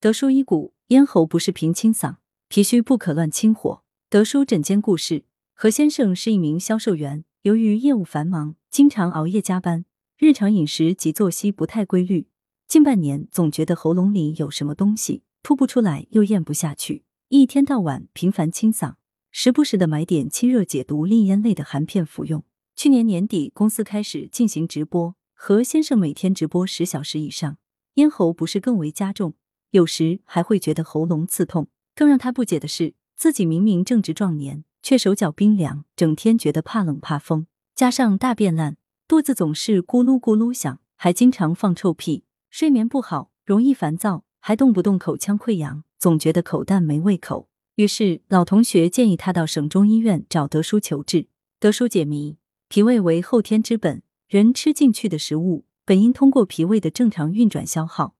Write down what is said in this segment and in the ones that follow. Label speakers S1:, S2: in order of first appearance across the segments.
S1: 德叔医骨，咽喉不适平清嗓，脾虚不可乱清火。德叔诊间故事：何先生是一名销售员，由于业务繁忙，经常熬夜加班，日常饮食及作息不太规律。近半年总觉得喉咙里有什么东西吐不出来，又咽不下去，一天到晚频繁清嗓，时不时的买点清热解毒利咽类的含片服用。去年年底，公司开始进行直播，何先生每天直播十小时以上，咽喉不适更为加重。有时还会觉得喉咙刺痛，更让他不解的是，自己明明正值壮年，却手脚冰凉，整天觉得怕冷怕风，加上大便烂，肚子总是咕噜咕噜响，还经常放臭屁，睡眠不好，容易烦躁，还动不动口腔溃疡，总觉得口淡没胃口。于是老同学建议他到省中医院找德叔求治。德叔解谜：脾胃为后天之本，人吃进去的食物本应通过脾胃的正常运转消耗。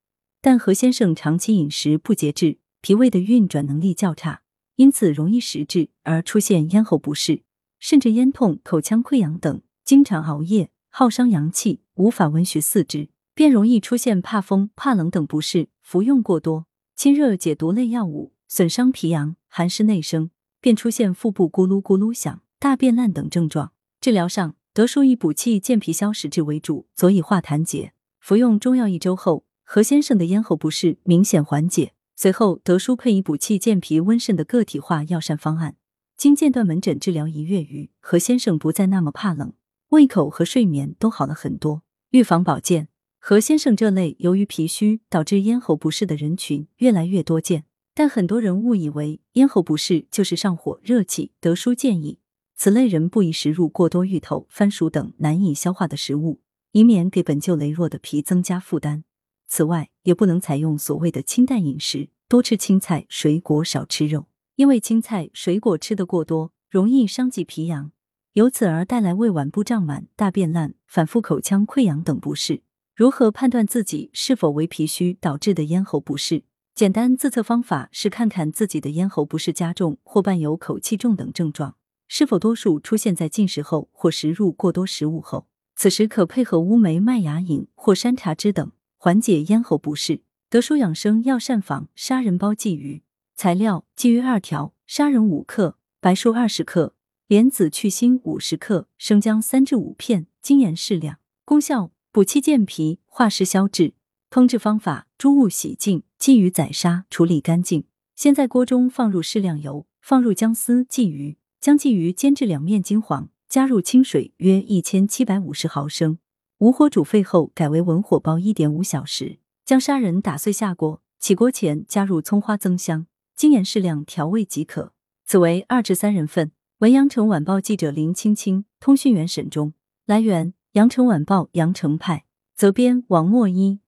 S1: 但何先生长期饮食不节制，脾胃的运转能力较差，因此容易食滞而出现咽喉不适，甚至咽痛、口腔溃疡等。经常熬夜，耗伤阳气，无法温煦四肢，便容易出现怕风、怕冷等不适。服用过多清热解毒类药物，损伤脾阳，寒湿内生，便出现腹部咕噜咕噜响、大便烂等症状。治疗上，德叔以补气健脾消食滞为主，佐以化痰结。服用中药一周后。何先生的咽喉不适明显缓解，随后德叔配以补气健脾温肾的个体化药膳方案，经间断门诊治疗一月余，何先生不再那么怕冷，胃口和睡眠都好了很多。预防保健，何先生这类由于脾虚导致咽喉不适的人群越来越多见，但很多人误以为咽喉不适就是上火热气。德叔建议，此类人不宜食入过多芋头、番薯等难以消化的食物，以免给本就羸弱的脾增加负担。此外，也不能采用所谓的清淡饮食，多吃青菜、水果，少吃肉。因为青菜、水果吃得过多，容易伤及脾阳，由此而带来胃脘部胀满、大便烂、反复口腔溃疡等不适。如何判断自己是否为脾虚导致的咽喉不适？简单自测方法是看看自己的咽喉不适加重或伴有口气重等症状，是否多数出现在进食后或食入过多食物后。此时可配合乌梅麦芽饮或山茶汁等。缓解咽喉不适。德舒养生药膳房杀人包鲫鱼，材料：鲫鱼二条，砂仁五克，白术二十克，莲子去腥五十克，生姜三至五片，精盐适量。功效：补气健脾，化湿消滞。烹制方法：猪物洗净，鲫鱼宰杀，处理干净。先在锅中放入适量油，放入姜丝、鲫鱼，将鲫鱼煎至两面金黄，加入清水约一千七百五十毫升。无火煮沸后，改为文火煲一点五小时，将砂仁打碎下锅。起锅前加入葱花增香，精盐适量调味即可。此为二至三人份。文阳城晚报记者林青青，通讯员沈忠。来源：阳城晚报阳城派。责编：王墨一。